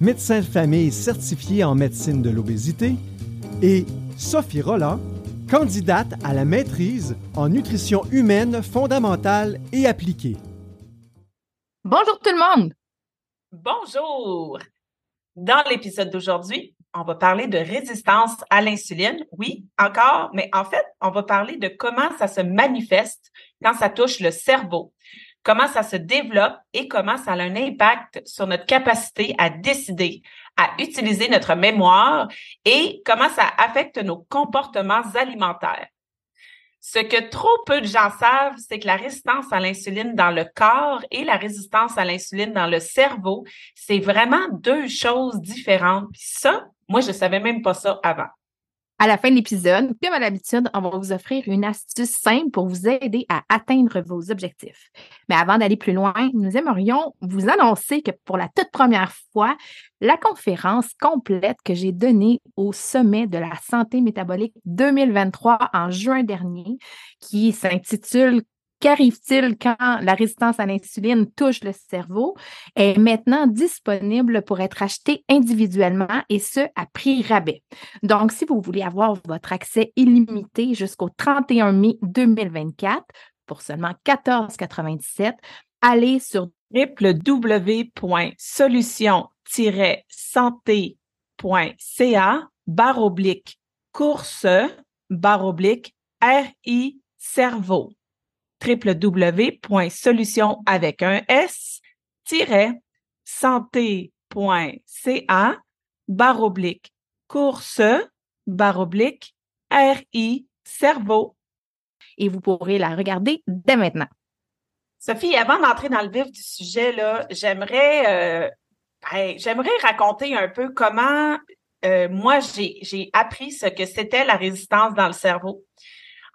médecin de famille certifié en médecine de l'obésité, et Sophie Roland, candidate à la maîtrise en nutrition humaine fondamentale et appliquée. Bonjour tout le monde! Bonjour! Dans l'épisode d'aujourd'hui, on va parler de résistance à l'insuline. Oui, encore, mais en fait, on va parler de comment ça se manifeste quand ça touche le cerveau comment ça se développe et comment ça a un impact sur notre capacité à décider, à utiliser notre mémoire et comment ça affecte nos comportements alimentaires. Ce que trop peu de gens savent, c'est que la résistance à l'insuline dans le corps et la résistance à l'insuline dans le cerveau, c'est vraiment deux choses différentes. Puis ça, moi, je savais même pas ça avant. À la fin de l'épisode, comme à l'habitude, on va vous offrir une astuce simple pour vous aider à atteindre vos objectifs. Mais avant d'aller plus loin, nous aimerions vous annoncer que pour la toute première fois, la conférence complète que j'ai donnée au sommet de la santé métabolique 2023 en juin dernier, qui s'intitule Qu'arrive-t-il quand la résistance à l'insuline touche le cerveau est maintenant disponible pour être acheté individuellement et ce à prix rabais. Donc, si vous voulez avoir votre accès illimité jusqu'au 31 mai 2024 pour seulement 14,97, allez sur www.solution-santé.ca barre oblique course barre RI cerveau www.solution avec un S santé.ca barre oblique course barre oblique RI cerveau. Et vous pourrez la regarder dès maintenant. Sophie, avant d'entrer dans le vif du sujet, là, j'aimerais, euh, j'aimerais raconter un peu comment euh, moi j'ai appris ce que c'était la résistance dans le cerveau.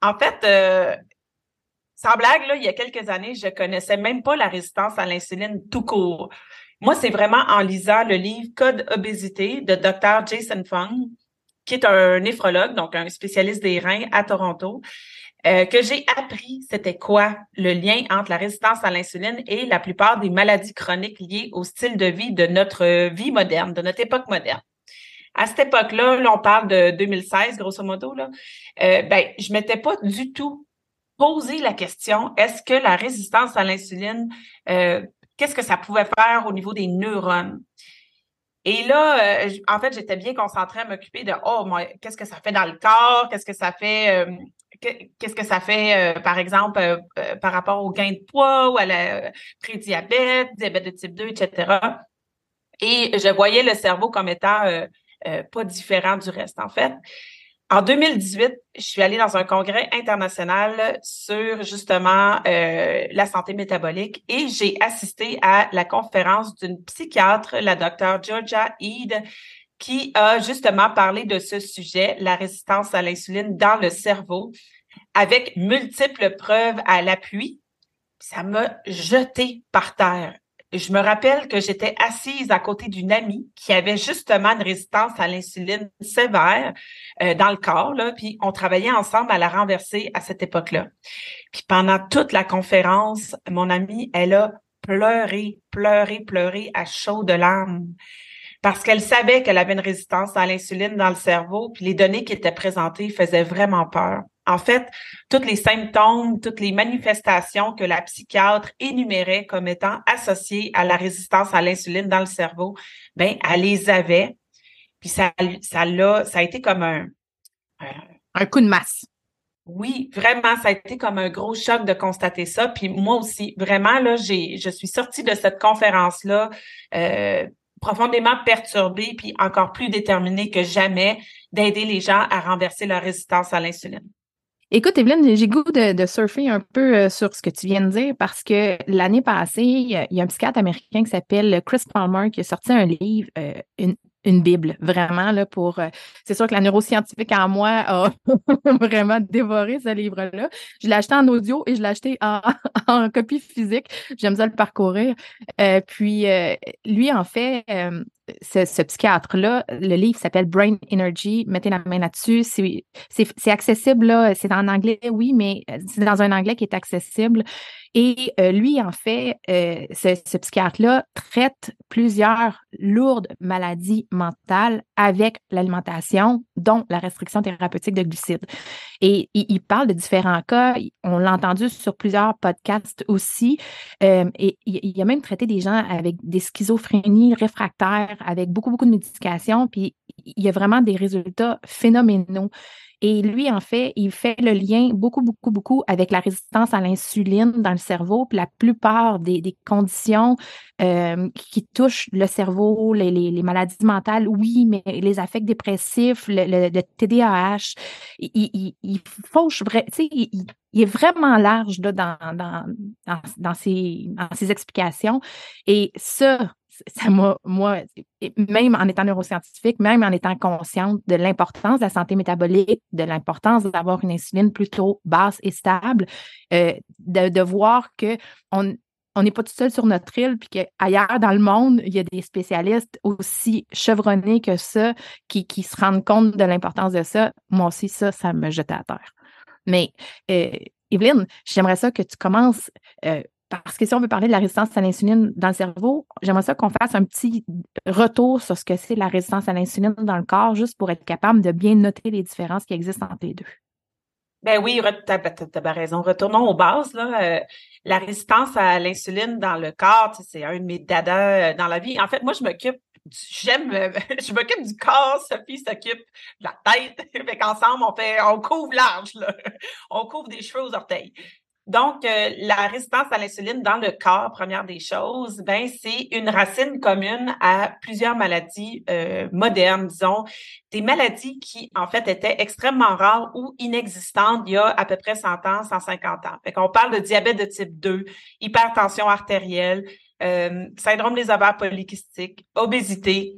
En fait, euh, sans blague, là, il y a quelques années, je connaissais même pas la résistance à l'insuline tout court. Moi, c'est vraiment en lisant le livre Code obésité de Dr. Jason Fung, qui est un néphrologue, donc un spécialiste des reins à Toronto, euh, que j'ai appris c'était quoi le lien entre la résistance à l'insuline et la plupart des maladies chroniques liées au style de vie de notre vie moderne, de notre époque moderne. À cette époque-là, là, on parle de 2016, grosso modo, là, euh, ben, je m'étais pas du tout poser la question, est-ce que la résistance à l'insuline, euh, qu'est-ce que ça pouvait faire au niveau des neurones? Et là, euh, en fait, j'étais bien concentrée à m'occuper de, oh, qu'est-ce que ça fait dans le corps? Qu'est-ce que ça fait? Euh, qu'est-ce que ça fait, par exemple, par rapport au gain de poids ou à la prédiabète, diabète de type 2, etc. Et je voyais le cerveau comme étant pas différent du reste, en fait. En 2018, je suis allée dans un congrès international sur justement euh, la santé métabolique et j'ai assisté à la conférence d'une psychiatre, la docteure Georgia Eid, qui a justement parlé de ce sujet, la résistance à l'insuline dans le cerveau, avec multiples preuves à l'appui. Ça m'a jeté par terre je me rappelle que j'étais assise à côté d'une amie qui avait justement une résistance à l'insuline sévère euh, dans le corps, là, puis on travaillait ensemble à la renverser à cette époque-là. Puis pendant toute la conférence, mon amie, elle a pleuré, pleuré, pleuré à chaud de larmes parce qu'elle savait qu'elle avait une résistance à l'insuline dans le cerveau, puis les données qui étaient présentées faisaient vraiment peur. En fait, tous les symptômes, toutes les manifestations que la psychiatre énumérait comme étant associées à la résistance à l'insuline dans le cerveau, ben, elle les avait. Puis ça, ça l'a, ça a été comme un, un coup de masse. Oui, vraiment, ça a été comme un gros choc de constater ça. Puis moi aussi, vraiment, là, j'ai, je suis sortie de cette conférence-là euh, profondément perturbée, puis encore plus déterminée que jamais d'aider les gens à renverser leur résistance à l'insuline. Écoute, Evelyne, j'ai goût de, surfer un peu euh, sur ce que tu viens de dire parce que l'année passée, il y, a un psychiatre américain qui s'appelle Chris Palmer qui a sorti un livre, euh, une une bible, vraiment, là, pour... Euh, c'est sûr que la neuroscientifique en moi a vraiment dévoré ce livre-là. Je l'ai acheté en audio et je l'ai acheté en, copie physique. J'aime ça le parcourir. Euh, puis, euh, lui, en fait, ce, psychiatre-là, le livre s'appelle Brain Energy. Mettez la main là-dessus. C'est accessible, là. C'est en anglais, oui, mais c'est dans un anglais qui est accessible. Et euh, lui, en fait, euh, ce, psychiatre-là traite plusieurs lourdes maladies mentales avec l'alimentation, dont la restriction thérapeutique de glucides. Et il, parle de différents cas. On l'a entendu sur plusieurs podcasts aussi. Euh, et il, a même traité des gens avec des schizophrénies réfractaires, avec beaucoup, beaucoup de médication. Puis il y a vraiment des résultats phénoménaux. Et lui, en fait, il fait le lien beaucoup, beaucoup, beaucoup avec la résistance à l'insuline dans le cerveau. Puis la plupart des, conditions euh, qui touchent le cerveau, les, maladies mentales, oui, mais les affects dépressifs, le, TDAH, il, il, fauche, tu sais, il, est vraiment large là, dans, dans, dans, dans, ses, dans ses explications. Et ça, ça m'a, moi, même en étant neuroscientifique, même en étant consciente de l'importance de la santé métabolique, de l'importance d'avoir une insuline plutôt basse et stable, euh, de, voir que on, on n'est pas tout seul sur notre île, puis qu'ailleurs dans le monde, il y a des spécialistes aussi chevronnés que ça qui, qui se rendent compte de l'importance de ça. Moi aussi, ça, ça me jetait à terre. Mais, euh, Evelyne, j'aimerais ça que tu commences euh, parce que si on veut parler de la résistance à l'insuline dans le cerveau, j'aimerais ça qu'on fasse un petit retour sur ce que c'est la résistance à l'insuline dans le corps, juste pour être capable de bien noter les différences qui existent entre les deux. Ben oui, tu as, raison. Retournons aux bases. Là. Euh, la résistance à l'insuline dans le corps, c'est un de mes dadas euh, dans la vie. En fait, moi, je m'occupe j'aime euh, je m'occupe du corps, Sophie s'occupe de la tête. fait qu'ensemble, on fait on couvre large. On couvre des cheveux aux orteils. Donc, euh, la résistance à l'insuline dans le corps, première des choses, ben c'est une racine commune à plusieurs maladies euh, modernes, disons, des maladies qui en fait étaient extrêmement rares ou inexistantes il y a à peu près 100 ans, 150 ans. Fait qu'on parle de diabète de type 2, hypertension artérielle, euh, syndrome des ovaires polykystiques, obésité,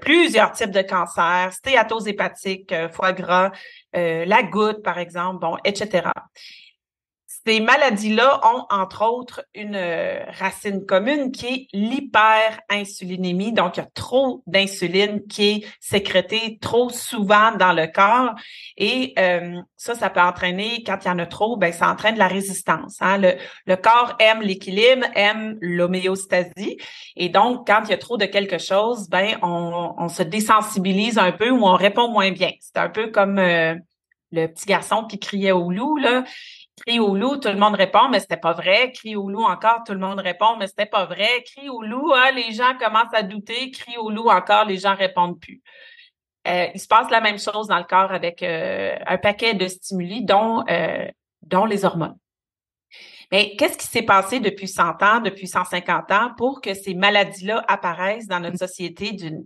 plusieurs types de cancers, stéatose hépatique, foie gras, la goutte, par exemple, bon, etc. Ces maladies-là ont, entre autres, une euh, racine commune qui est l'hyperinsulinémie. Donc, il y a trop d'insuline qui est sécrétée trop souvent dans le corps. Et euh, ça, ça peut entraîner, quand il y en a trop, ben, ça entraîne la résistance. Hein. Le, corps aime l'équilibre, aime l'homéostasie. Et donc, quand il y a trop de quelque chose, ben, on, on se désensibilise un peu ou on répond moins bien. C'est un peu comme... Euh, le petit garçon qui criait au loup, là, Crie au loup, tout le monde répond, mais c'était pas vrai. Crie au loup encore, tout le monde répond, mais c'était pas vrai. Crie au loup, hein, les gens commencent à douter. Crie au loup encore, les gens répondent plus. Euh, il se passe la même chose dans le corps avec euh, un paquet de stimuli, dont, euh, dont les hormones. Mais qu'est-ce qui s'est passé depuis 100 ans, depuis 150 ans pour que ces maladies-là apparaissent dans notre société d'une,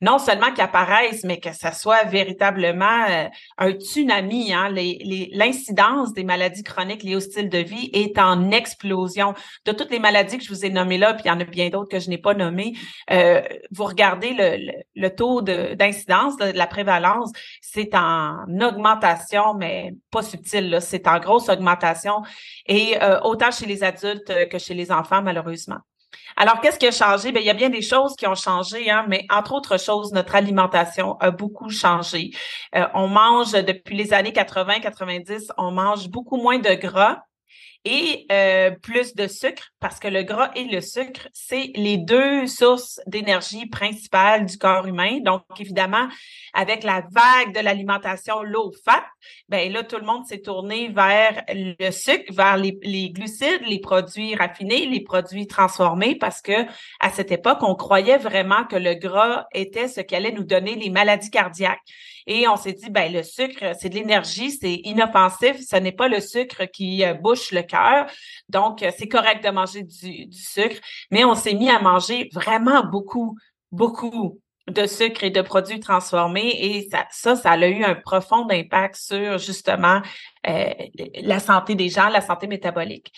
non seulement qu'elles apparaissent, mais que ça soit véritablement euh, un tsunami. Hein? l'incidence des maladies chroniques liées au style de vie est en explosion. De toutes les maladies que je vous ai nommées là, puis il y en a bien d'autres que je n'ai pas nommées, euh, vous regardez le, le, taux d'incidence, de, la prévalence, c'est en augmentation, mais pas subtil. C'est en grosse augmentation. Et euh, euh, autant chez les adultes euh, que chez les enfants, malheureusement. Alors, qu'est-ce qui a changé? Bien, il y a bien des choses qui ont changé, hein, mais entre autres choses, notre alimentation a beaucoup changé. Euh, on mange, depuis les années 80-90, on mange beaucoup moins de gras et euh, plus de sucre parce que le gras et le sucre, c'est les deux sources d'énergie principales du corps humain. Donc, évidemment, avec la vague de l'alimentation low fat, ben là, tout le monde s'est tourné vers le sucre, vers les, les, glucides, les produits raffinés, les produits transformés parce que à cette époque, on croyait vraiment que le gras était ce qui allait nous donner les maladies cardiaques. Et on s'est dit, ben le sucre, c'est de l'énergie, c'est inoffensif, ce n'est pas le sucre qui euh, bouche le cœur. Donc, euh, c'est correct de manger du, sucre, mais on s'est mis à manger vraiment beaucoup, beaucoup de sucre et de produits transformés et ça, ça, a eu un profond impact sur justement euh, la santé des gens, la santé métabolique.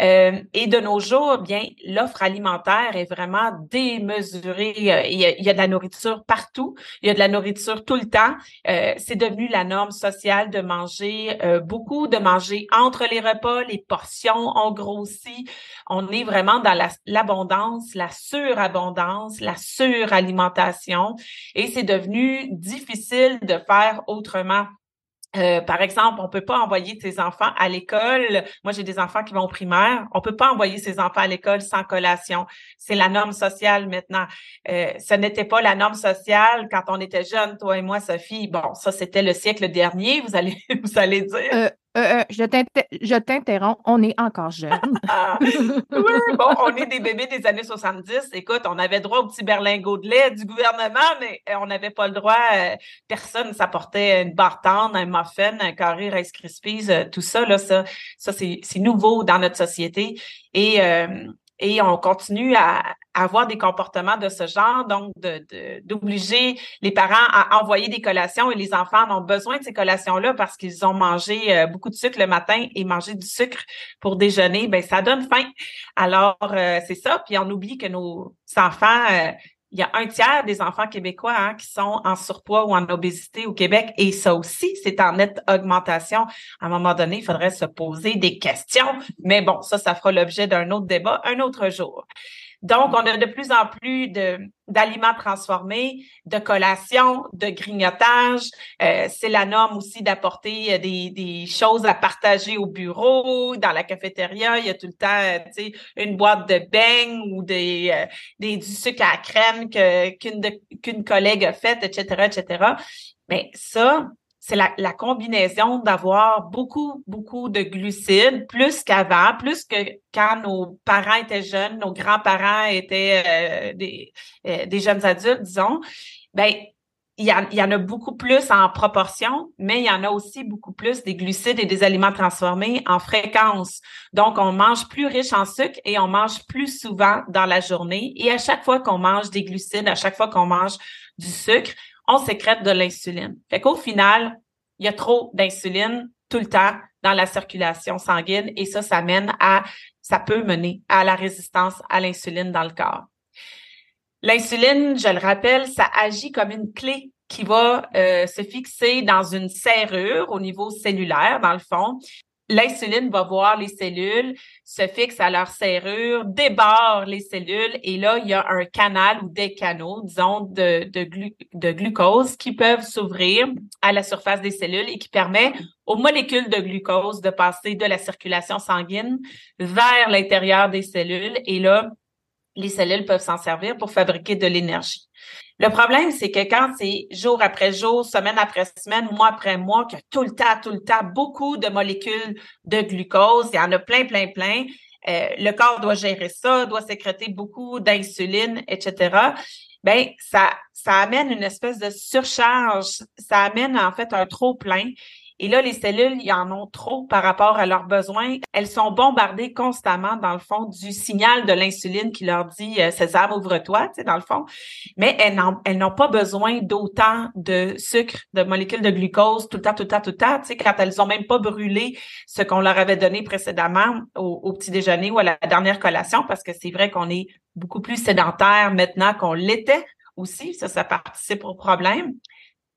Euh, et de nos jours, bien, l'offre alimentaire est vraiment démesurée. Il y, a, de la nourriture partout. Il y a de la nourriture tout le temps. Euh, c'est devenu la norme sociale de manger euh, beaucoup, de manger entre les repas. Les portions ont grossi. On est vraiment dans l'abondance, la, la surabondance, la suralimentation. Et c'est devenu difficile de faire autrement. Euh, par exemple, on peut pas envoyer ses enfants à l'école. Moi, j'ai des enfants qui vont au primaire. On peut pas envoyer ses enfants à l'école sans collation. C'est la norme sociale maintenant. Euh, ce n'était pas la norme sociale quand on était jeune, toi et moi, Sophie. Bon, ça, c'était le siècle dernier, vous allez, vous allez dire. Euh, euh, euh je t'interromps, on est encore jeune. Oui, bon, on est des bébés des années 70. Écoute, on avait droit au petit berlingot de lait du gouvernement, mais euh, on n'avait pas le droit. Euh, personne s'apportait une barre tendre, un muffin, un carré Rice Krispies, tout ça. Là, ça, ça c'est nouveau dans notre société. Et et on continue à, avoir des comportements de ce genre, donc d'obliger de, les parents à envoyer des collations et les enfants ont besoin de ces collations-là parce qu'ils ont mangé euh, beaucoup de sucre le matin et manger du sucre pour déjeuner, ben ça donne faim. Alors euh, c'est ça, puis on oublie que nos enfants euh, il y a un tiers des enfants québécois hein, qui sont en surpoids ou en obésité au Québec et ça aussi, c'est en nette augmentation. À un moment donné, il faudrait se poser des questions, mais bon, ça, ça fera l'objet d'un autre débat un autre jour. Donc, on a de plus en plus d'aliments transformés, de collations, de grignotage. Euh, c'est la norme aussi d'apporter euh, des, des, choses à partager au bureau, dans la cafétéria. Il y a tout le temps, euh, tu sais, une boîte de beignes ou des, des du sucre à crème qu'une collègue a fait, etc., etc. Mais ça, c'est la, combinaison d'avoir beaucoup, beaucoup de glucides, plus qu'avant, plus que quand nos parents étaient jeunes, nos grands-parents étaient euh, des, euh, des jeunes adultes, disons. Ben, il y, il y, en a beaucoup plus en proportion, mais il y en a aussi beaucoup plus des glucides et des aliments transformés en fréquence. Donc, on mange plus riche en sucre et on mange plus souvent dans la journée. Et à chaque fois qu'on mange des glucides, à chaque fois qu'on mange du sucre, on sécrète de l'insuline. Fait qu'au final, il y a trop d'insuline tout le temps dans la circulation sanguine et ça, ça mène à, ça peut mener à la résistance à l'insuline dans le corps. L'insuline, je le rappelle, ça agit comme une clé qui va euh, se fixer dans une serrure au niveau cellulaire, dans le fond, l'insuline va voir les cellules, se fixe à leur serrure, débarre les cellules et là, il y a un canal ou des canaux, disons, de, de, glucose qui peuvent s'ouvrir à la surface des cellules et qui permet aux molécules de glucose de passer de la circulation sanguine vers l'intérieur des cellules et là, les cellules peuvent s'en servir pour fabriquer de l'énergie. Le problème, c'est que quand c'est jour après jour, semaine après semaine, mois après mois, a tout le temps, tout le temps beaucoup de molécules de glucose, il y en a plein, plein, plein. Euh, le corps doit gérer ça, doit sécréter beaucoup d'insuline, etc. Ben, ça, ça amène une espèce de surcharge. Ça amène en fait un trop plein. Et là, les cellules, il y en ont trop par rapport à leurs besoins. Elles sont bombardées constamment, dans le fond, du signal de l'insuline qui leur dit euh, César, ouvre-toi, tu sais, dans le fond. Mais elles n'ont pas besoin d'autant de sucre, de molécules de glucose tout le temps, tout le temps, tout le temps, tu sais, quand elles ont même pas brûlé ce qu'on leur avait donné précédemment au, au petit déjeuner ou à la dernière collation, parce que c'est vrai qu'on est beaucoup plus sédentaire maintenant qu'on l'était aussi. Ça, ça participe au problème.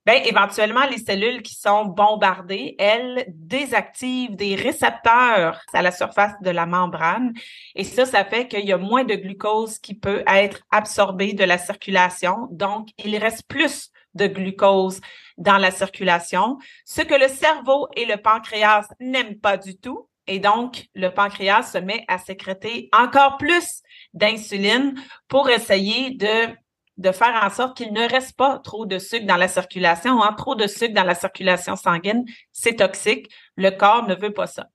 Bien, éventuellement, les cellules qui sont bombardées, elles désactivent des récepteurs à la surface de la membrane. Et ça, ça fait qu'il y a moins de glucose qui peut être absorbé de la circulation. Donc, il reste plus de glucose dans la circulation, ce que le cerveau et le pancréas n'aiment pas du tout. Et donc, le pancréas se met à sécréter encore plus d'insuline pour essayer de de faire en sorte qu'il ne reste pas trop de sucre dans la circulation. Hein. Trop de sucre dans la circulation sanguine, c'est toxique. Le corps ne veut pas ça.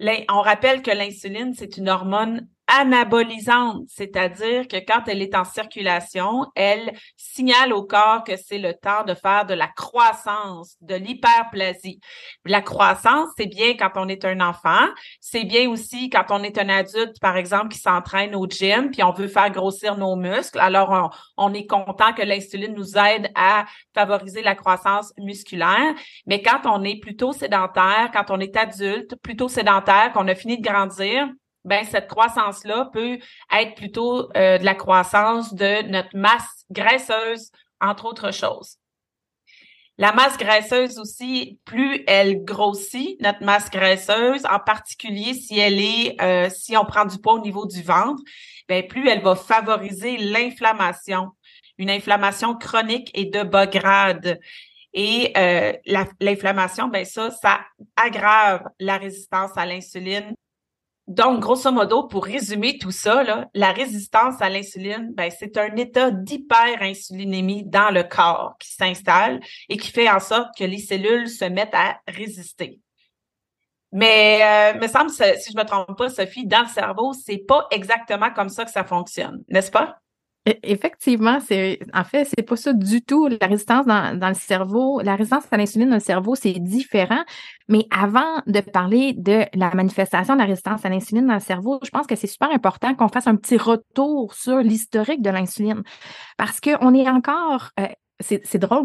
On rappelle que l'insuline, c'est une hormone anabolisante, c'est-à-dire que quand elle est en circulation, elle signale au corps que c'est le temps de faire de la croissance, de l'hyperplasie. La croissance, c'est bien quand on est un enfant, c'est bien aussi quand on est un adulte, par exemple, qui s'entraîne au gym, puis on veut faire grossir nos muscles. Alors, on, on est content que l'insuline nous aide à favoriser la croissance musculaire. Mais quand on est plutôt sédentaire, quand on est adulte, plutôt sédentaire, qu'on a fini de grandir, ben cette croissance-là peut être plutôt euh, de la croissance de notre masse graisseuse, entre autres choses. La masse graisseuse aussi, plus elle grossit, notre masse graisseuse, en particulier si elle est, euh, si on prend du poids au niveau du ventre, ben plus elle va favoriser l'inflammation, une inflammation chronique et de bas grade. Et euh, l'inflammation, ben ça, ça aggrave la résistance à l'insuline donc, grosso modo, pour résumer tout ça, la résistance à l'insuline, ben, c'est un état d'hyperinsulinémie dans le corps qui s'installe et qui fait en sorte que les cellules se mettent à résister. Mais euh, me semble, si je me trompe pas, Sophie, dans le cerveau, c'est pas exactement comme ça que ça fonctionne, n'est-ce pas? E, effectivement, c'est en fait, c'est pas ça du tout. La résistance dans, le cerveau, la résistance à l'insuline dans le cerveau, c'est différent. Mais avant de parler de la manifestation de la résistance à l'insuline dans le cerveau, je pense que c'est super important qu'on fasse un petit retour sur l'historique de l'insuline. Parce qu'on est encore, euh, c'est drôle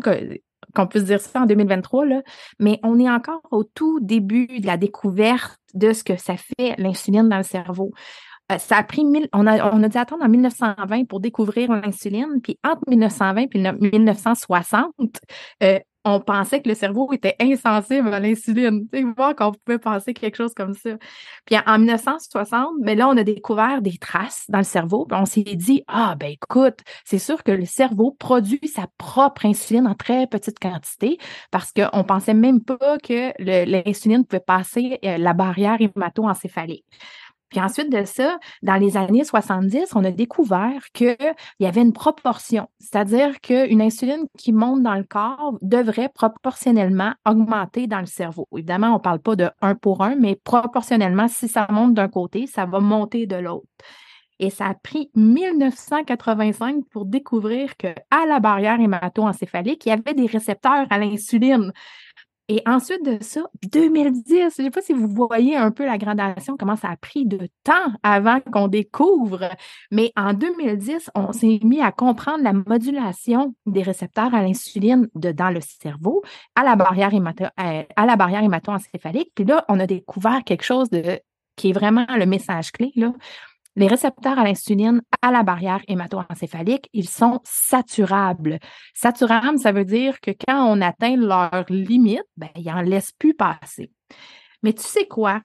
qu'on puisse dire ça en 2023, là, mais on est encore au tout début de la découverte de ce que ça fait l'insuline dans le cerveau. Euh, ça a pris on a, on dû attendre en 1920 pour découvrir l'insuline, puis entre 1920 et 1960, euh, on pensait que le cerveau était insensible à l'insuline. Tu voir qu'on pouvait penser quelque chose comme ça. Puis en 1960, mais ben là, on a découvert des traces dans le cerveau. On s'est dit, ah, ben écoute, c'est sûr que le cerveau produit sa propre insuline en très petite quantité parce qu'on pensait même pas que l'insuline pouvait passer euh, la barrière hémato-encéphalique. Puis ensuite de ça, dans les années 70, on a découvert qu'il y avait une proportion, c'est-à-dire qu'une insuline qui monte dans le corps devrait proportionnellement augmenter dans le cerveau. Évidemment, on ne parle pas de un pour un, mais proportionnellement, si ça monte d'un côté, ça va monter de l'autre. Et ça a pris 1985 pour découvrir qu'à la barrière hémato-encéphalique, il y avait des récepteurs à l'insuline. Et ensuite de ça, 2010, je ne sais pas si vous voyez un peu la gradation, comment ça a pris de temps avant qu'on découvre, mais en 2010, on s'est mis à comprendre la modulation des récepteurs à l'insuline dans le cerveau, à la barrière, hémato, euh, à la barrière hémato-encéphalique. Puis là, on a découvert quelque chose de, qui est vraiment le message clé, là. Les récepteurs à l'insuline à la barrière hémato-encéphalique, ils sont saturables. Saturables, ça veut dire que quand on atteint leur limite, ben, ils n'en laissent plus passer. Mais tu sais quoi,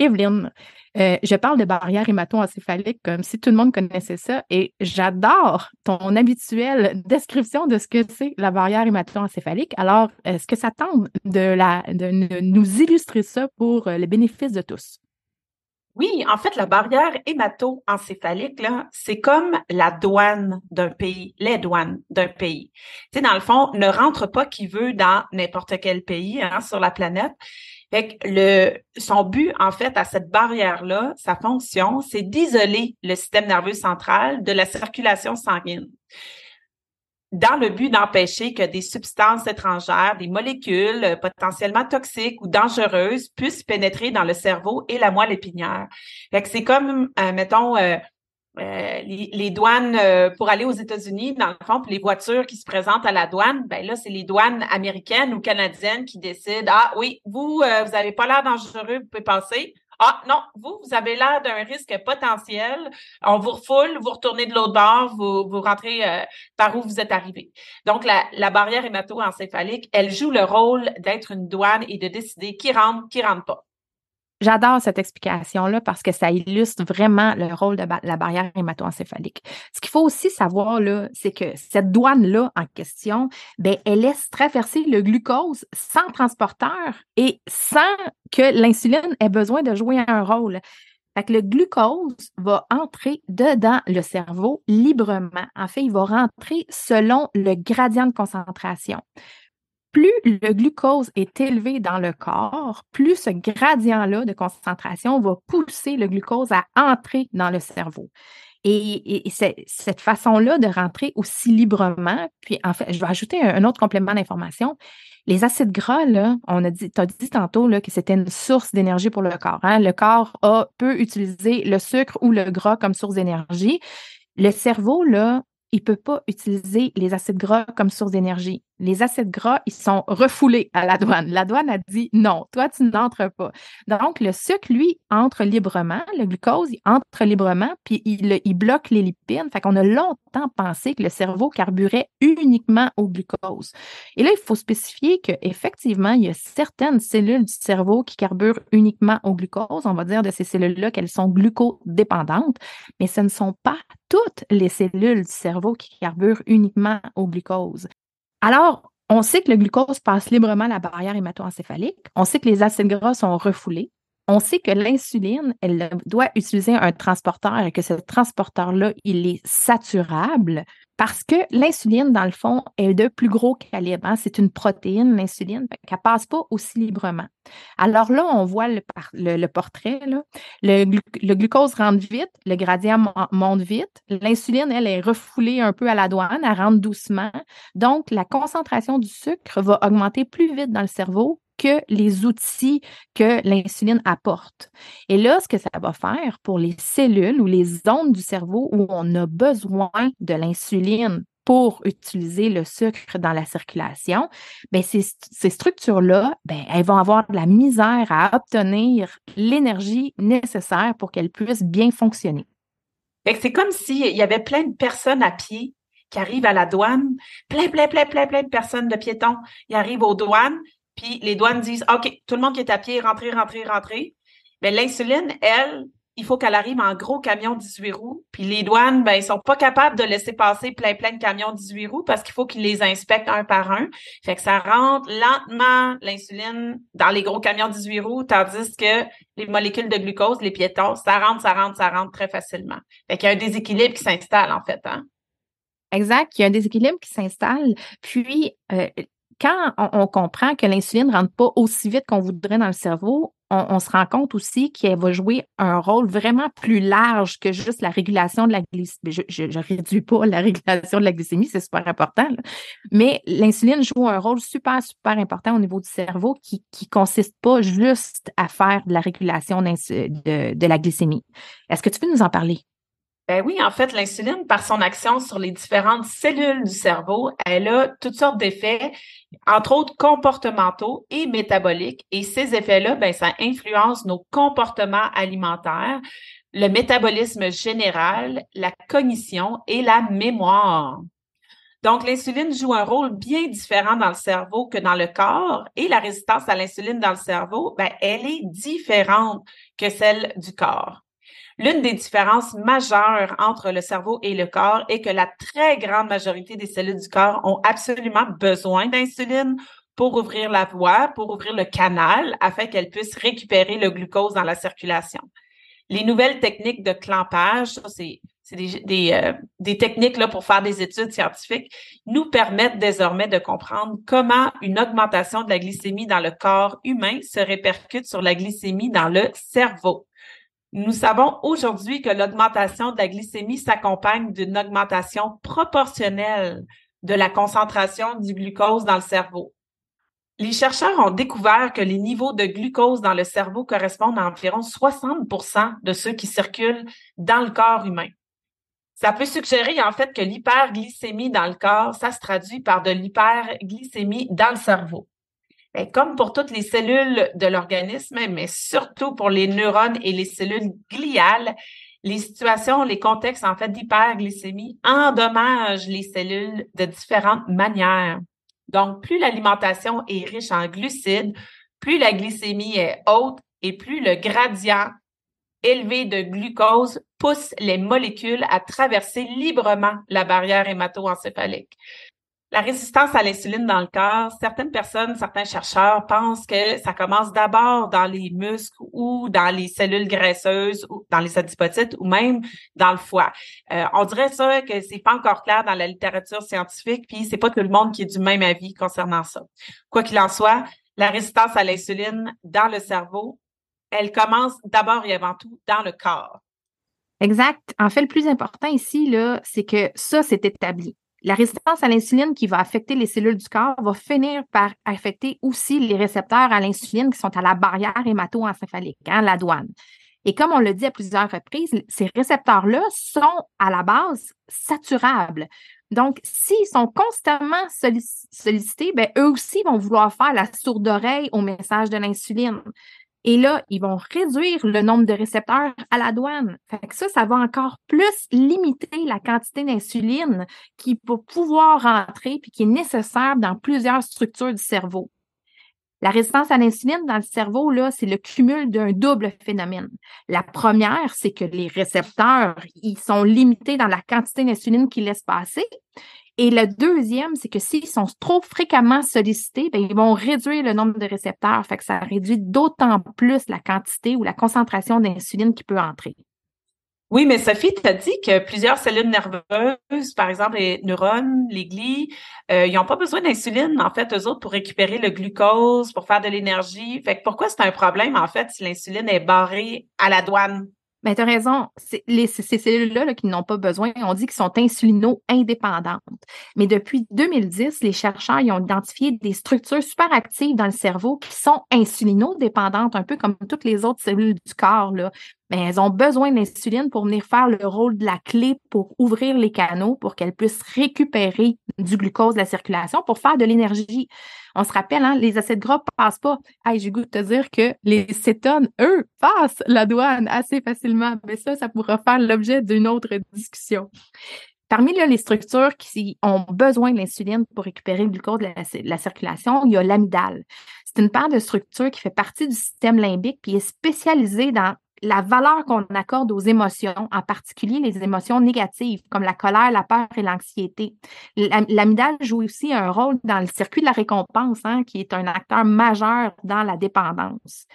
Evelyne, euh, je parle de barrière hémato-encéphalique comme si tout le monde connaissait ça et j'adore ton habituelle description de ce que c'est la barrière hémato-encéphalique. Alors, est-ce que ça tente de, la, de nous illustrer ça pour euh, le bénéfice de tous? Oui, en fait, la barrière hémato-encéphalique, c'est comme la douane d'un pays, les douanes d'un pays. Tu sais, dans le fond, ne rentre pas qui veut dans n'importe quel pays hein, sur la planète. Son but, en fait, à cette barrière-là, sa fonction, c'est d'isoler le système nerveux central de la circulation sanguine dans le but d'empêcher que des substances étrangères, des molécules euh, potentiellement toxiques ou dangereuses puissent pénétrer dans le cerveau et la moelle épinière. Que c'est comme, euh, mettons, euh, les, douanes pour aller aux États-Unis, dans le fond, pour les voitures qui se présentent à la douane, ben là, c'est les douanes américaines ou canadiennes qui décident, ah oui, vous, vous n'avez pas l'air dangereux, vous pouvez passer. Ah non, vous, vous avez l'air d'un risque potentiel. On vous refoule, vous retournez de l'autre bord, vous, vous rentrez euh, par où vous êtes arrivé. Donc, la, la barrière hémato-encéphalique, elle joue le rôle d'être une douane et de décider qui rentre, qui rentre pas. J'adore cette explication-là parce que ça illustre vraiment le rôle de la barrière hémato-encéphalique. Ce qu'il faut aussi savoir, c'est que cette douane-là en question, ben, elle laisse traverser le glucose sans transporteur et sans que l'insuline ait besoin de jouer un rôle. Le glucose va entrer dedans le cerveau librement. En fait, il va rentrer selon le gradient de concentration plus le glucose est élevé dans le corps, plus ce gradient-là de concentration va pousser le glucose à entrer dans le cerveau. Et, cette façon-là de rentrer aussi librement, puis en fait, je vais ajouter un, autre complément d'information. Les acides gras, là, on a dit, tu as dit tantôt là, que c'était une source d'énergie pour le corps. Hein. Le corps peut utiliser le sucre ou le gras comme source d'énergie. Le cerveau, là, il ne peut pas utiliser les acides gras comme source d'énergie. Les acides gras, ils sont refoulés à la douane. La douane a dit non, toi, tu n'entres pas. Donc, le sucre, lui, entre librement. Le glucose, il entre librement, puis il, bloque les lipides. Fait qu'on a longtemps pensé que le cerveau carburait uniquement au glucose. Et là, il faut spécifier qu'effectivement, il y a certaines cellules du cerveau qui carburent uniquement au glucose. On va dire de ces cellules-là qu'elles sont glucodépendantes, mais ce ne sont pas toutes les cellules du cerveau qui carburent uniquement au glucose. Alors, on sait que le glucose passe librement la barrière hémato-encéphalique. On sait que les acides gras sont refoulés. On sait que l'insuline, elle doit utiliser un transporteur et que ce transporteur-là, il est saturable parce que l'insuline, dans le fond, est de plus gros calibre. Hein. C'est une protéine, l'insuline, qu'elle ne passe pas aussi librement. Alors là, on voit le, portrait. Le, glucose rentre vite, le gradient monte vite. L'insuline, elle, est refoulée un peu à la douane, elle rentre doucement. Donc, la concentration du sucre va augmenter plus vite dans le cerveau que les outils que l'insuline apporte. Et là, ce que ça va faire pour les cellules ou les zones du cerveau où on a besoin de l'insuline pour utiliser le sucre dans la circulation, ben ces, ces structures-là, ben, elles vont avoir de la misère à obtenir l'énergie nécessaire pour qu'elles puissent bien fonctionner. C'est comme s'il y avait plein de personnes à pied qui arrivent à la douane, plein, plein, plein, plein, plein de personnes de piétons. Ils arrivent aux douanes, puis les douanes disent OK, tout le monde qui est à pied, rentrez, rentrez, rentrez. Mais l'insuline, elle, il faut qu'elle arrive en gros camion 18 roues. Puis les douanes, ben, ils sont pas capables de laisser passer plein, plein de camions 18 roues parce qu'il faut qu'ils les inspectent un par un. Fait que ça rentre lentement, l'insuline, dans les gros camions 18 roues, tandis que les molécules de glucose, les piétons, ça rentre, ça rentre, ça rentre très facilement. Fait qu'il y a un déséquilibre qui s'installe, en fait, hein? Exact, il y a un déséquilibre qui s'installe. Puis, euh, quand on, comprend que l'insuline ne rentre pas aussi vite qu'on voudrait dans le cerveau, on, se rend compte aussi qu'elle va jouer un rôle vraiment plus large que juste la régulation de la glycémie. Je ne réduis pas la régulation de la glycémie, c'est super important. Mais l'insuline joue un rôle super, super important au niveau du cerveau qui ne consiste pas juste à faire de la régulation de, de la glycémie. Est-ce que tu peux nous en parler? Ben oui, en fait, l'insuline, par son action sur les différentes cellules du cerveau, elle a toutes sortes d'effets, entre autres comportementaux et métaboliques. Et ces effets-là, ben, ça influence nos comportements alimentaires, le métabolisme général, la cognition et la mémoire. Donc, l'insuline joue un rôle bien différent dans le cerveau que dans le corps et la résistance à l'insuline dans le cerveau, ben, elle est différente que celle du corps. L'une des différences majeures entre le cerveau et le corps est que la très grande majorité des cellules du corps ont absolument besoin d'insuline pour ouvrir la voie, pour ouvrir le canal, afin qu'elles puissent récupérer le glucose dans la circulation. Les nouvelles techniques de clampage, c'est des, euh, techniques pour faire des études scientifiques, nous permettent désormais de comprendre comment une augmentation de la glycémie dans le corps humain se répercute sur la glycémie dans le cerveau. Nous savons aujourd'hui que l'augmentation de la glycémie s'accompagne d'une augmentation proportionnelle de la concentration du glucose dans le cerveau. Les chercheurs ont découvert que les niveaux de glucose dans le cerveau correspondent à environ 60% de ceux qui circulent dans le corps humain. Ça peut suggérer en fait que l'hyperglycémie dans le corps, ça se traduit par de l'hyperglycémie dans le cerveau. Ben, comme pour toutes les cellules de l'organisme, mais surtout pour les neurones et les cellules gliales, les situations, les contextes en fait d'hyperglycémie endommagent les cellules de différentes manières. Donc, plus l'alimentation est riche en glucides, plus la glycémie est haute et plus le gradient élevé de glucose pousse les molécules à traverser librement la barrière hémato-encéphalique. La résistance à l'insuline dans le corps, certaines personnes, certains chercheurs pensent que ça commence d'abord dans les muscles ou dans les cellules graisseuses ou dans les adipocytes ou même dans le foie. Euh, on dirait ça que c'est pas encore clair dans la littérature scientifique, puis c'est pas tout le monde qui est du même avis concernant ça. Quoi qu'il en soit, la résistance à l'insuline dans le cerveau, elle commence d'abord et avant tout dans le corps. Exact. En fait, le plus important ici, là, c'est que ça, c'est établi. La résistance à l'insuline qui va affecter les cellules du corps va finir par affecter aussi les récepteurs à l'insuline qui sont à la barrière hémato-encéphalique, hein, la douane. Et comme on l'a dit à plusieurs reprises, ces récepteurs-là sont à la base saturables. Donc, s'ils sont constamment sollicités, ben, eux aussi vont vouloir faire la sourde oreille au message de l'insuline. Et là, ils vont réduire le nombre de récepteurs à la douane. Fait que ça, ça va encore plus limiter la quantité d'insuline qui peut pouvoir rentrer puis qui est nécessaire dans plusieurs structures du cerveau. La résistance à l'insuline dans le cerveau, là, c'est le cumul d'un double phénomène. La première, c'est que les récepteurs, ils sont limités dans la quantité d'insuline qu'ils laissent passer. Et le deuxième, c'est que s'ils sont trop fréquemment sollicités, bien, ils vont réduire le nombre de récepteurs. Fait que ça réduit d'autant plus la quantité ou la concentration d'insuline qui peut entrer. Oui, mais Sophie, tu as dit que plusieurs cellules nerveuses, par exemple les neurones, les glies, euh, ils n'ont pas besoin d'insuline, en fait, eux autres, pour récupérer le glucose, pour faire de l'énergie. Fait que pourquoi c'est un problème, en fait, si l'insuline est barrée à la douane? Ben, tu as raison. Ces cellules-là qui n'ont pas besoin, on dit qu'ils sont insulino-indépendantes. Mais depuis 2010, les chercheurs ont identifié des structures super actives dans le cerveau qui sont insulino-dépendantes, un peu comme toutes les autres cellules du corps. Mais elles ont besoin d'insuline pour venir faire le rôle de la clé pour ouvrir les canaux pour qu'elles puissent récupérer du glucose de la circulation pour faire de l'énergie. On se rappelle, hein, les acides gras passent pas. Hey, j'ai goût de te dire que les cétones, eux, passent la douane assez facilement. Mais ça, ça pourra faire l'objet d'une autre discussion. Parmi les structures qui ont besoin de l'insuline pour récupérer le glucose de la, circulation, il y a l'amygdale. C'est une paire de structures qui fait partie du système limbique puis est spécialisée dans la valeur qu'on accorde aux émotions, en particulier les émotions négatives comme la colère, la peur et l'anxiété. L'amygdale joue aussi un rôle dans le circuit de la récompense, hein, qui est un acteur majeur dans la dépendance.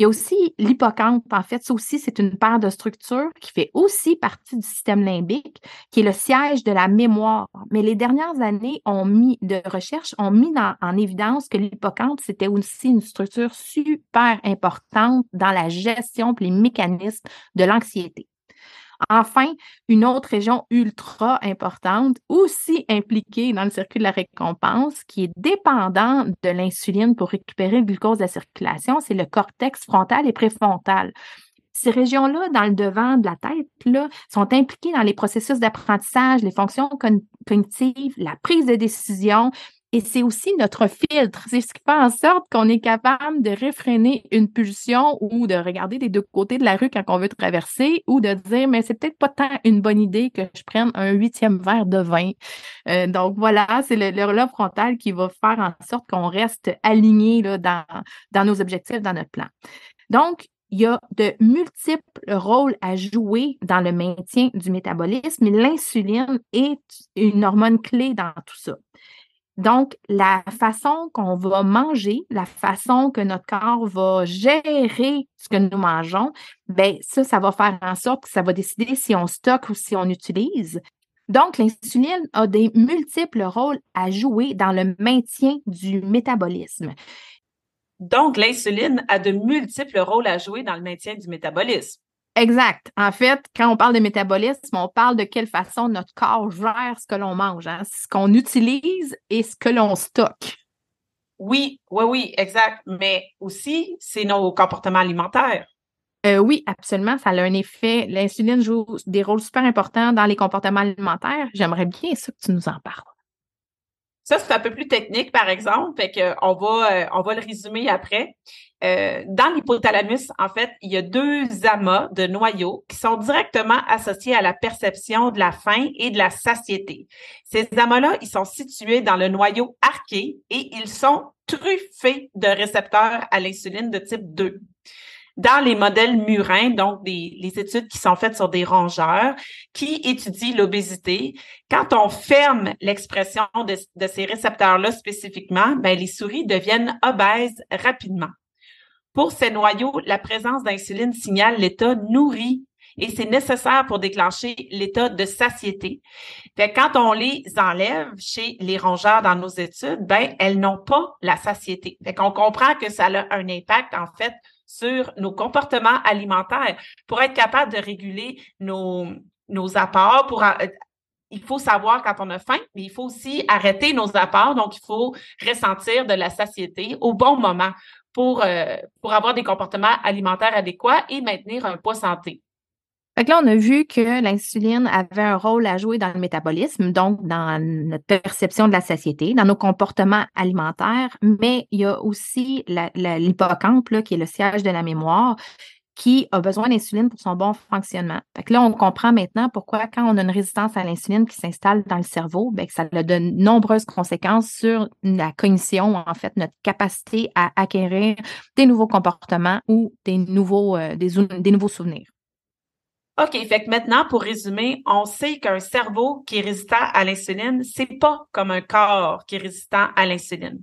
Il y a aussi l'hippocampe. En fait, ça aussi, c'est une paire de structures qui fait aussi partie du système limbique, qui est le siège de la mémoire. Mais les dernières années ont mis de recherche ont mis en évidence que l'hippocampe, c'était aussi une structure super importante dans la gestion et les mécanismes de l'anxiété. Enfin, une autre région ultra importante, aussi impliquée dans le circuit de la récompense, qui est dépendante de l'insuline pour récupérer le glucose de la circulation, c'est le cortex frontal et préfrontal. Ces régions-là, dans le devant de la tête, là, sont impliquées dans les processus d'apprentissage, les fonctions cognitives, la prise de décision, et c'est aussi notre filtre. C'est ce qui fait en sorte qu'on est capable de réfréner une pulsion ou de regarder des deux côtés de la rue quand on veut traverser ou de dire, mais c'est peut-être pas tant une bonne idée que je prenne un huitième verre de vin. Euh, donc voilà, c'est le, le frontal qui va faire en sorte qu'on reste aligné là, dans, dans nos objectifs, dans notre plan. Donc, il y a de multiples rôles à jouer dans le maintien du métabolisme, mais l'insuline est une hormone clé dans tout ça. Donc, la façon qu'on va manger, la façon que notre corps va gérer ce que nous mangeons, ben ça, ça va faire en sorte que ça va décider si on stocke ou si on utilise. Donc, l'insuline a des multiples rôles à jouer dans le maintien du métabolisme. Donc, l'insuline a de multiples rôles à jouer dans le maintien du métabolisme. Exact. En fait, quand on parle de métabolisme, on parle de quelle façon notre corps gère ce que l'on mange, hein, ce qu'on utilise et ce que l'on stocke. Oui, oui, oui, exact. Mais aussi, c'est nos comportements alimentaires. Euh, oui, absolument. Ça a un effet. L'insuline joue des rôles super importants dans les comportements alimentaires. J'aimerais bien ça que tu nous en parles. Ça, c'est un peu plus technique, par exemple. Fait que on va, euh, on va le résumer après. Euh, dans l'hypothalamus, en fait, il y a deux amas de noyaux qui sont directement associés à la perception de la faim et de la satiété. Ces amas-là, ils sont situés dans le noyau arché et ils sont truffés de récepteurs à l'insuline de type 2. Dans les modèles murins, donc des, les études qui sont faites sur des rongeurs qui étudient l'obésité, quand on ferme l'expression de, ces récepteurs-là spécifiquement, ben, les souris deviennent obèses rapidement. Pour ces noyaux, la présence d'insuline signale l'état nourri et c'est nécessaire pour déclencher l'état de satiété. Fait quand on les enlève chez les rongeurs dans nos études, ben elles n'ont pas la satiété. Fait comprend que ça a un impact en fait sur nos comportements alimentaires pour être capable de réguler nos nos apports il faut savoir quand on a faim, mais il faut aussi arrêter nos apports. Donc, il faut ressentir de la satiété au bon moment pour, euh, pour avoir des comportements alimentaires adéquats et maintenir un poids santé. Là, on a vu que l'insuline avait un rôle à jouer dans le métabolisme, donc dans notre perception de la satiété, dans nos comportements alimentaires, mais il y a aussi l'hippocampe, qui est le siège de la mémoire, qui a besoin d'insuline pour son bon fonctionnement. Là, on comprend maintenant pourquoi quand on a une résistance à l'insuline qui s'installe dans le cerveau, que ça a de nombreuses conséquences sur la cognition, en fait, notre capacité à acquérir des nouveaux comportements ou des nouveaux, euh, des nouveaux souvenirs. OK, fait que maintenant, pour résumer, on sait qu'un cerveau qui est résistant à l'insuline, c'est pas comme un corps qui est résistant à l'insuline.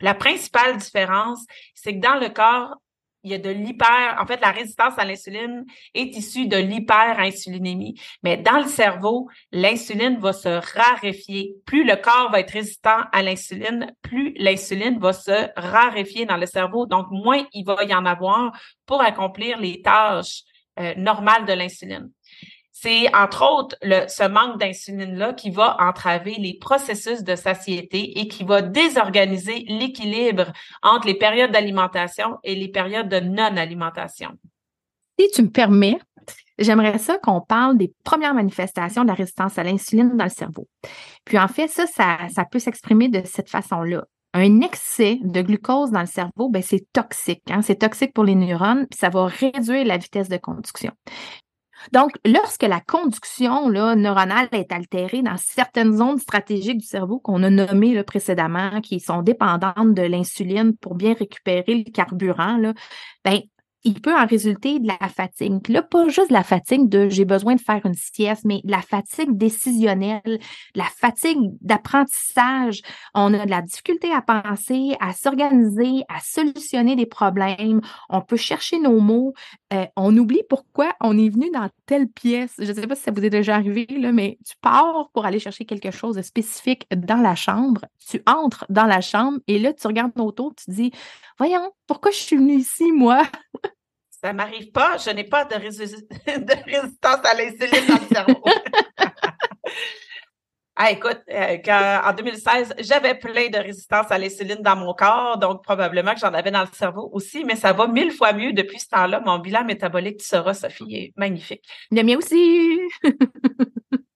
La principale différence, c'est que dans le corps, il y a de l'hyper, en fait, la résistance à l'insuline est issue de l'hyperinsulinémie. Mais dans le cerveau, l'insuline va se raréfier. Plus le corps va être résistant à l'insuline, plus l'insuline va se raréfier dans le cerveau. Donc, moins il va y en avoir pour accomplir les tâches euh, normale de l'insuline. C'est entre autres ce manque d'insuline-là qui va entraver les processus de satiété et qui va désorganiser l'équilibre entre les périodes d'alimentation et les périodes de non-alimentation. Si tu me permets, j'aimerais ça qu'on parle des premières manifestations de la résistance à l'insuline dans le cerveau. Puis en fait, ça, ça, ça peut s'exprimer de cette façon-là un excès de glucose dans le cerveau, ben, c'est toxique. Hein? C'est toxique pour les neurones, puis ça va réduire la vitesse de conduction. Donc, lorsque la conduction neuronale est altérée dans certaines zones stratégiques du cerveau qu'on a nommées précédemment, qui sont dépendantes de l'insuline pour bien récupérer le carburant, là, ben, il peut en résulter de la fatigue. Là, pas juste la fatigue de j'ai besoin de faire une sieste, mais la fatigue décisionnelle, la fatigue d'apprentissage. On a de la difficulté à penser, à s'organiser, à solutionner des problèmes. On peut chercher nos mots. Euh, on oublie pourquoi on est venu dans telle pièce. Je ne sais pas si ça vous est déjà arrivé, là, mais tu pars pour aller chercher quelque chose de spécifique dans la chambre. Tu entres dans la chambre et là, tu regardes autour, tu dis, voyons, pourquoi je suis venue ici, moi? Ça m'arrive pas. Je n'ai pas de, de, résistance à l'insuline dans le cerveau. ah, écoute, euh, en 2016, j'avais plein de résistance à l'insuline dans mon corps, donc probablement que j'en avais dans le cerveau aussi, mais ça va mille fois mieux depuis ce temps-là. Mon bilan métabolique, tu sauras, Sophie, est magnifique. Le mien aussi.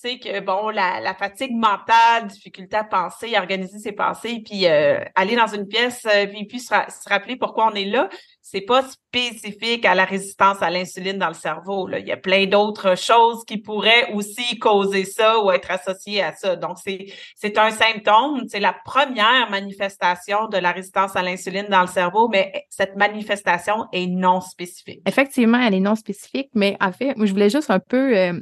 c'est que bon, la, fatigue mentale, difficulté à penser, à organiser ses pensées, puis euh, aller dans une pièce, euh, puis, puis se, rappeler pourquoi on est là, c'est pas spécifique à la résistance à l'insuline dans le cerveau. Il y a plein d'autres choses qui pourraient aussi causer ça ou être associées à ça. Donc, c'est, c'est un symptôme, c'est la première manifestation de la résistance à l'insuline dans le cerveau, mais cette manifestation est non spécifique. Effectivement, elle est non spécifique, mais en fait, je voulais juste un peu euh,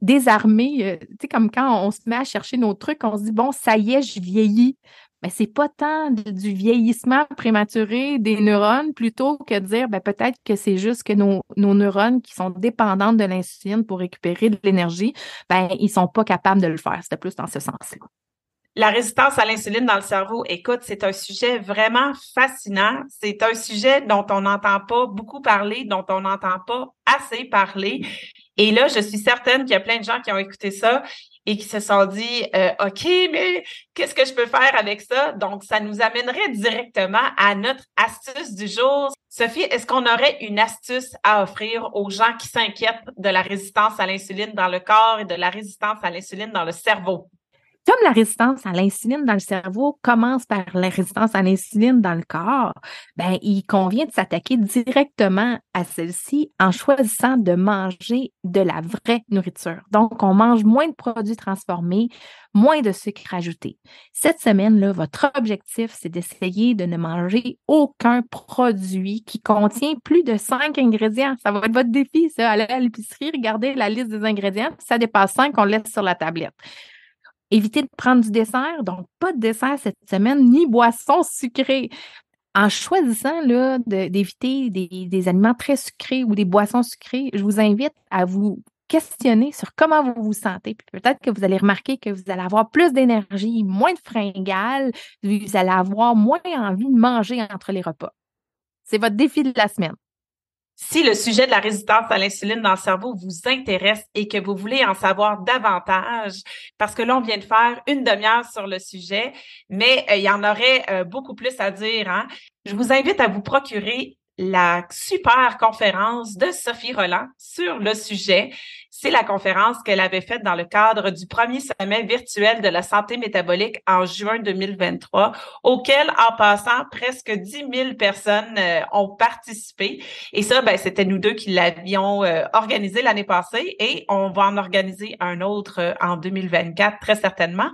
désarmer, euh, tu sais, comme quand on se met à chercher nos trucs, on se dit, bon, ça y est, je vieillis mais c'est pas tant du vieillissement prématuré des neurones plutôt que de dire ben, peut-être que c'est juste que nos, neurones qui sont dépendantes de l'insuline pour récupérer de l'énergie, ben ils sont pas capables de le faire. C'était plus dans ce sens-là. La résistance à l'insuline dans le cerveau, écoute, c'est un sujet vraiment fascinant. C'est un sujet dont on n'entend pas beaucoup parler, dont on n'entend pas assez parler. Et là, je suis certaine qu'il y a plein de gens qui ont écouté ça et qui se sont dit euh, OK, mais qu'est-ce que je peux faire avec ça? Donc, ça nous amènerait directement à notre astuce du jour. Sophie, est-ce qu'on aurait une astuce à offrir aux gens qui s'inquiètent de la résistance à l'insuline dans le corps et de la résistance à l'insuline dans le cerveau? Comme la résistance à l'insuline dans le cerveau commence par la résistance à l'insuline dans le corps, ben, il convient de s'attaquer directement à celle-ci en choisissant de manger de la vraie nourriture. Donc, on mange moins de produits transformés, moins de sucre ajouté. Cette semaine-là, votre objectif, c'est d'essayer de ne manger aucun produit qui contient plus de cinq ingrédients. Ça va être votre défi, ça. Allez à l'épicerie, regardez la liste des ingrédients. Si ça dépasse cinq, on laisse sur la tablette. Évitez de prendre du dessert, donc pas de dessert cette semaine, ni boisson sucrée. En choisissant d'éviter des, des aliments très sucrés ou des boissons sucrées, je vous invite à vous questionner sur comment vous vous sentez. peut-être que vous allez remarquer que vous allez avoir plus d'énergie, moins de fringales, vous allez avoir moins envie de manger entre les repas. C'est votre défi de la semaine. Si le sujet de la résistance à l'insuline dans le cerveau vous intéresse et que vous voulez en savoir davantage, parce que là, on vient de faire une demi-heure sur le sujet, mais euh, il y en aurait euh, beaucoup plus à dire. Hein? Je vous invite à vous procurer la super conférence de Sophie Roland sur le sujet c'est la conférence qu'elle avait faite dans le cadre du premier sommet virtuel de la santé métabolique en juin 2023, auquel, en passant, presque 10 000 personnes euh, ont participé. Et ça, ben, c'était nous deux qui l'avions euh, organisé l'année passée et on va en organiser un autre euh, en 2024, très certainement.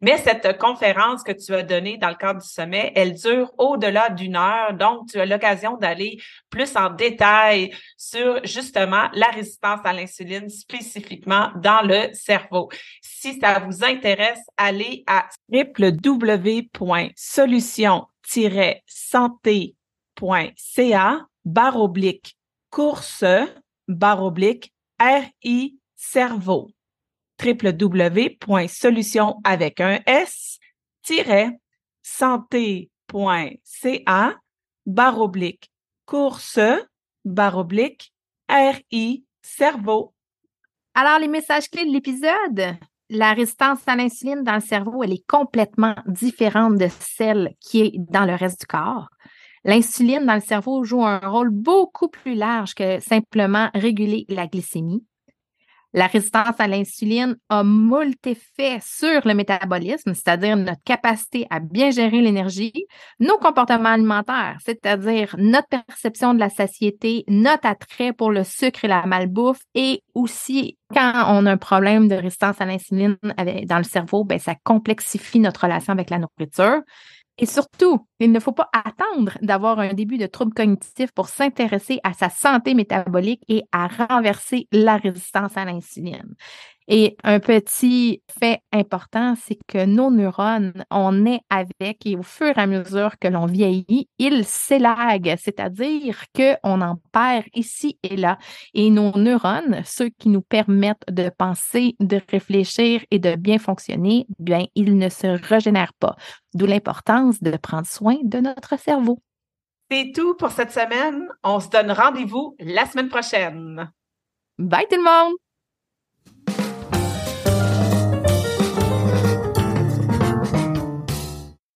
Mais cette conférence que tu as donnée dans le cadre du sommet, elle dure au-delà d'une heure. Donc, tu as l'occasion d'aller plus en détail sur justement la résistance à l'insuline spécifiquement dans le cerveau. Si ça vous intéresse, allez à www.solution-santé.ca barre oblique course barre oblique RI cerveau www.solution avec un S santé.ca barre oblique course barre oblique RI cerveau alors, les messages clés de l'épisode. La résistance à l'insuline dans le cerveau, elle est complètement différente de celle qui est dans le reste du corps. L'insuline dans le cerveau joue un rôle beaucoup plus large que simplement réguler la glycémie. La résistance à l'insuline a moult effets sur le métabolisme, c'est-à-dire notre capacité à bien gérer l'énergie, nos comportements alimentaires, c'est-à-dire notre perception de la satiété, notre attrait pour le sucre et la malbouffe, et aussi quand on a un problème de résistance à l'insuline dans le cerveau, ben, ça complexifie notre relation avec la nourriture. Et surtout, il ne faut pas attendre d'avoir un début de trouble cognitif pour s'intéresser à sa santé métabolique et à renverser la résistance à l'insuline. Et un petit fait important, c'est que nos neurones, on est avec et au fur et à mesure que l'on vieillit, ils s'élaguent, c'est-à-dire qu'on en perd ici et là. Et nos neurones, ceux qui nous permettent de penser, de réfléchir et de bien fonctionner, bien, ils ne se régénèrent pas. D'où l'importance de prendre soin de notre cerveau. C'est tout pour cette semaine. On se donne rendez-vous la semaine prochaine. Bye tout le monde!